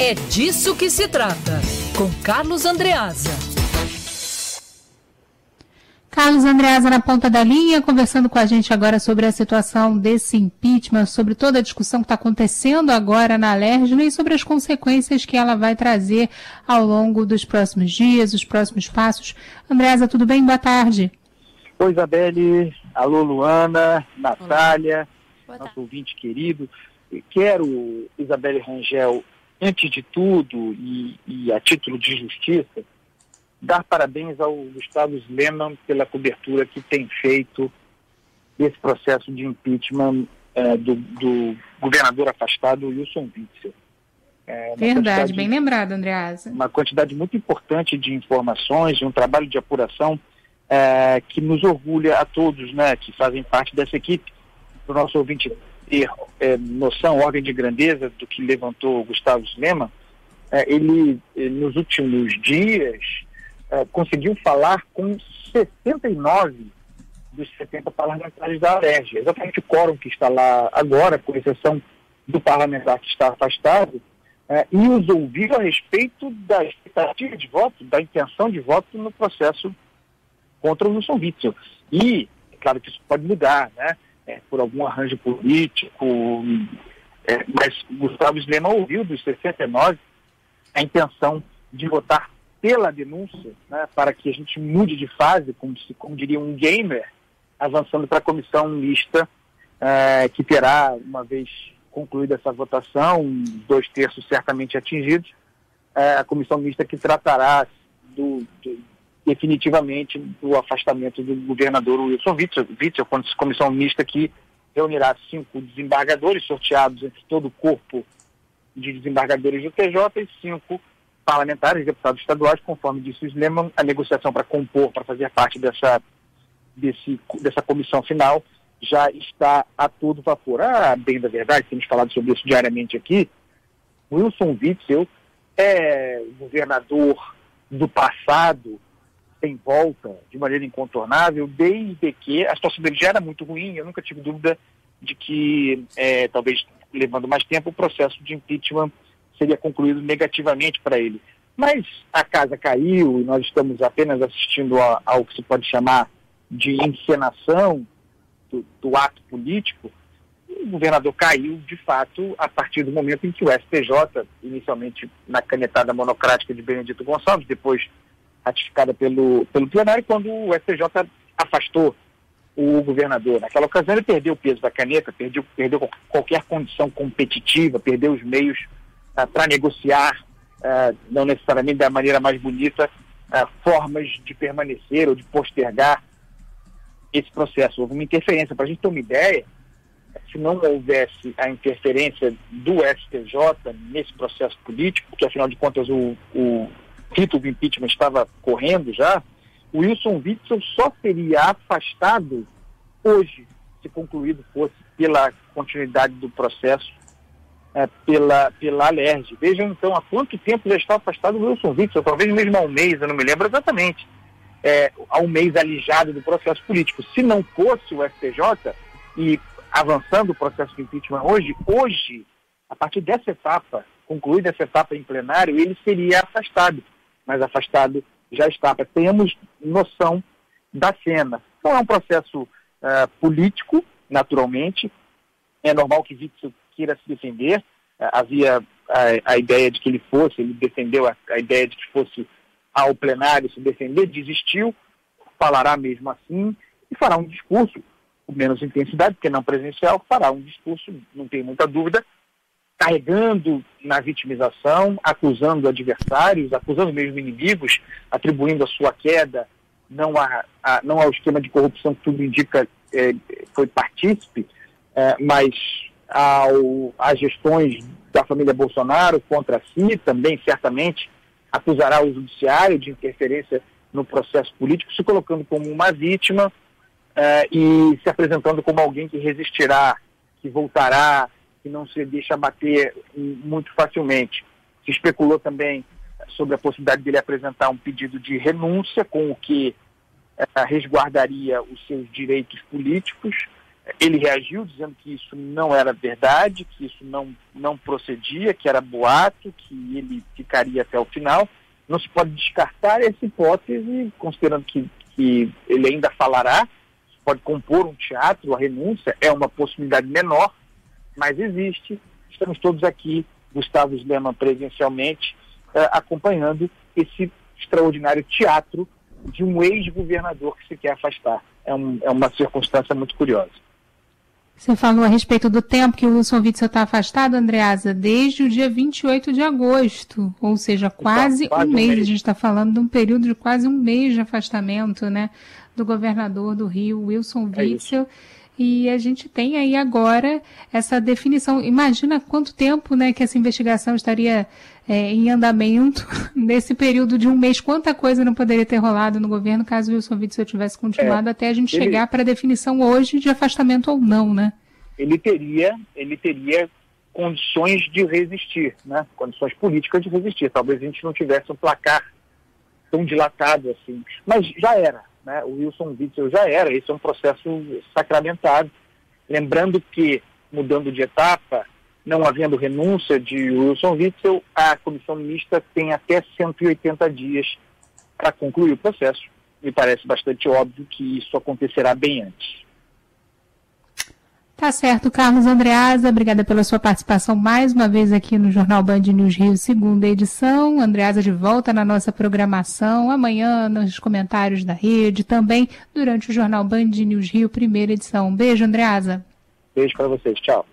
É disso que se trata, com Carlos Andreasa. Carlos Andreasa na ponta da linha, conversando com a gente agora sobre a situação desse impeachment, sobre toda a discussão que está acontecendo agora na Alerj e sobre as consequências que ela vai trazer ao longo dos próximos dias, os próximos passos. Andreasa, tudo bem? Boa tarde. Oi, Isabelle. Alô, Luana, Natália, nosso ouvinte querido. Quero, Isabelle Rangel, antes de tudo e, e a título de justiça, dar parabéns ao Gustavo Lehmann pela cobertura que tem feito desse processo de impeachment é, do, do, governador afastado Wilson Witzel. É Verdade, bem lembrado, Andreasa. Uma quantidade muito importante de informações, um trabalho de apuração é, que nos orgulha a todos né, que fazem parte dessa equipe. Para o nosso ouvinte ter é, noção, ordem de grandeza do que levantou Gustavo Lema, é, ele, ele, nos últimos dias, é, conseguiu falar com 69 dos 70 parlamentares da AREG, exatamente o quórum que está lá agora, com exceção do parlamentar que está afastado, é, e os ouviu a respeito da expectativa de voto, da intenção de voto no processo contra o Wilson Witzel. E, é claro que isso pode mudar, né? É, por algum arranjo político, é, mas Gustavo Slema ouviu dos 69 a intenção de votar pela denúncia, né, para que a gente mude de fase, como, se, como diria um gamer, avançando para a comissão mista, é, que terá, uma vez concluída essa votação, dois terços certamente atingidos, é, a comissão mista que tratará do, do, definitivamente do afastamento do governador Wilson Witzel, Witzel comissão mista que reunirá cinco desembargadores sorteados entre todo o corpo de desembargadores do TJ e cinco parlamentares, deputados estaduais, conforme disse o Sleman, a negociação para compor, para fazer parte dessa, desse, dessa comissão final já está a todo vapor. Ah, bem da verdade, temos falado sobre isso diariamente aqui, Wilson Witzel é governador do passado, sem volta, de maneira incontornável, desde que a situação dele já era muito ruim, eu nunca tive dúvida de que, é, talvez levando mais tempo, o processo de impeachment seria concluído negativamente para ele. Mas a casa caiu e nós estamos apenas assistindo ao que se pode chamar de encenação do, do ato político. O governador caiu, de fato, a partir do momento em que o STJ, inicialmente na canetada monocrática de Benedito Gonçalves, depois ratificada pelo, pelo plenário, quando o STJ afastou o governador. Naquela ocasião ele perdeu o peso da caneta, perdeu, perdeu qualquer condição competitiva, perdeu os meios uh, para negociar, uh, não necessariamente da maneira mais bonita, uh, formas de permanecer ou de postergar esse processo. Houve uma interferência. Para a gente ter uma ideia, se não houvesse a interferência do STJ nesse processo político, porque afinal de contas o, o título do impeachment estava correndo já, o Wilson Witzel só seria afastado hoje, se concluído fosse pela continuidade do processo é, pela, pela Alerj. Vejam então há quanto tempo já está afastado o Wilson Witzel, talvez mesmo há um mês, eu não me lembro exatamente, é, há um mês alijado do processo político. Se não fosse o STJ e avançando o processo de impeachment hoje, hoje, a partir dessa etapa, concluída essa etapa em plenário, ele seria afastado, mas afastado já está. Temos noção da cena. Então é um processo uh, político, naturalmente. É normal que Witzel queira se defender. Uh, havia a, a, ideia de que ele fosse, ele defendeu a, a, ideia de que fosse ao plenário se defender, desistiu, falará mesmo assim e fará um discurso com menos intensidade, porque não presencial, fará um discurso, não tem muita dúvida, carregando na vitimização, acusando adversários, acusando mesmo inimigos, atribuindo a sua queda não, a, a não ao esquema de corrupção que tudo indica é, foi partícipe, é, mas ao, às gestões da família Bolsonaro contra si, também certamente acusará o judiciário de interferência no processo político, se colocando como uma vítima é, e se apresentando como alguém que resistirá, que voltará, que não se deixa bater muito facilmente. Se especulou também sobre a possibilidade dele apresentar um pedido de renúncia, com o que é, resguardaria os seus direitos políticos, Ele reagiu dizendo que isso não era verdade, que isso não, não procedia, que era boato, que ele ficaria até o final. Não se pode descartar essa hipótese, considerando que, que ele ainda falará, pode compor um teatro, a renúncia é uma possibilidade menor, mas existe. Estamos todos aqui, Gustavo Lema presencialmente, uh, acompanhando esse extraordinário teatro de um ex-governador que se quer afastar. É, um, é uma circunstância muito curiosa. Você falou a respeito do tempo que o Wilson Witzel está afastado, Andreasa, desde o dia 28 de agosto, ou seja, quase, então, quase um, mês. um, mês. A gente está falando de um período de quase um mês de afastamento, né, do governador do Rio, Wilson é Witzel. É e a gente tem aí agora essa definição. Imagina quanto tempo né, que essa investigação estaria é, em andamento nesse período de um mês. Quanta coisa não poderia ter rolado no governo caso o Wilson Witzel tivesse continuado é, até a gente ele, chegar para a definição hoje de afastamento ou não, né? Ele teria, ele teria condições de resistir, né? Condições políticas de resistir. Talvez a gente não tivesse um placar tão dilatado assim. Mas já era né, o Wilson Witzel já era, esse é um processo sacramentado. Lembrando que, mudando de etapa, não havendo renúncia de Wilson Witzel, a comissão mista tem até 180 dias para concluir o processo. Me parece bastante óbvio que isso acontecerá bem antes. Tá certo, Carlos Andreasa, obrigada pela sua participação mais uma vez aqui no Jornal Band News Rio, segunda edição. Andreasa de volta na nossa programação, amanhã nos comentários da rede, também durante o Jornal Band News Rio, primeira edição. beijo, Andreasa. Beijo para vocês, tchau.